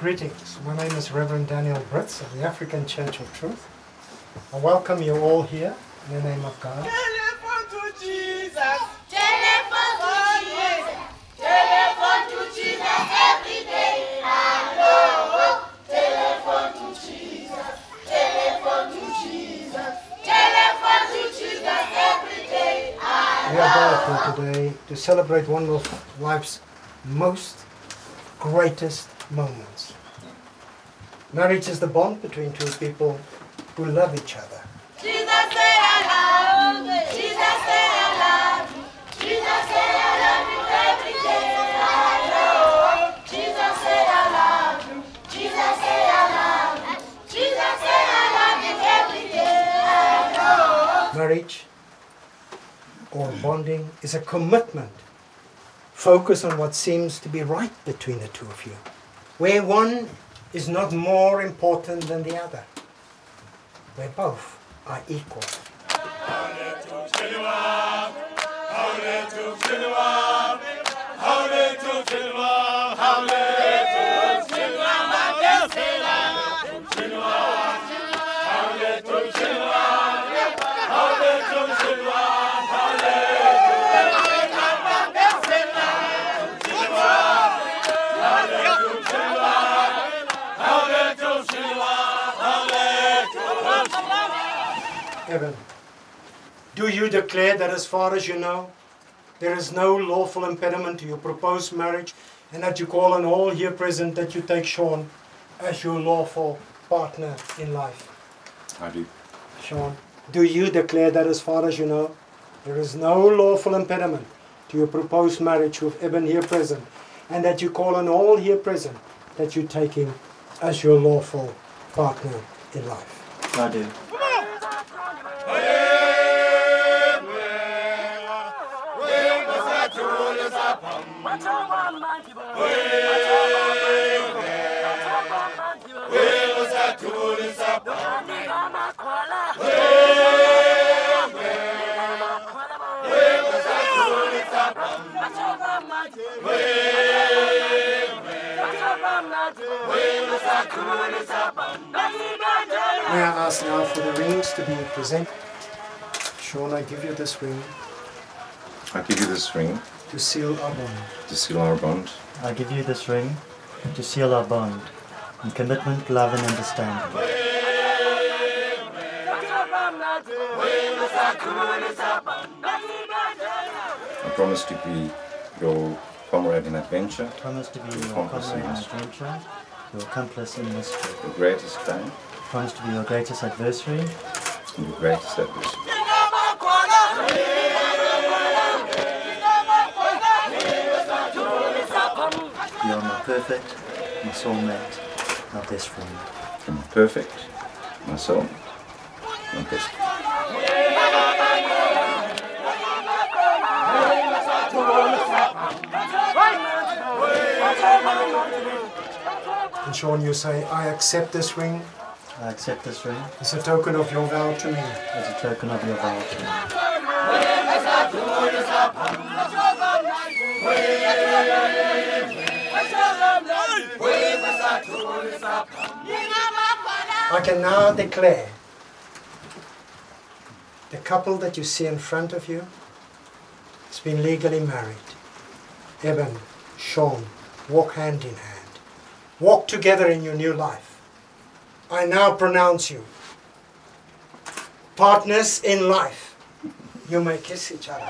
Greetings. My name is Reverend Daniel Brits of the African Church of Truth. I welcome you all here in the name of God. Telephone to Jesus. Telephone to Jesus. Telephone to Jesus every day. Hello. Telephone to Jesus. Telephone to Jesus. Telephone to Jesus every day. We are gathered today to celebrate one of life's most greatest moments. Marriage is the bond between two people who love each other. Jesus say I love you. Jesus say I love you. Jesus say I love you every day. Hello. Jesus say I love you. Jesus say I love you. Jesus say I love you every day. Hello. Marriage or bonding is a commitment. Focus on what seems to be right between the two of you, where one is not more important than the other, where both are equal. Eben, do you declare that as far as you know, there is no lawful impediment to your proposed marriage and that you call on all here present that you take Sean as your lawful partner in life? I do. Sean, do you declare that as far as you know, there is no lawful impediment to your proposed marriage with Eben here present and that you call on all here present that you take him as your lawful partner in life? I do. May I ask now for the rings to be presented? Sean, I give you this ring I give you this ring to seal our bond. to seal our bond. I give you this ring to seal our bond in commitment, love, and understanding. I promise to be your comrade in adventure, Promise to be your Accomplice in comrade in adventure, your accomplice in mystery. your greatest fan, Promise to be your greatest adversary, and your greatest adversary. You are my perfect, my soulmate, my best friend. You're my perfect, my soul, my best. friend. And Sean, you say, I accept this ring I accept this ring as a token of your vow to me. as a token of your vow to me. I can now declare the couple that you see in front of you has been legally married. Eben, Sean, walk hand in hand. Walk together in your new life. I now pronounce you partners in life. You may kiss each other.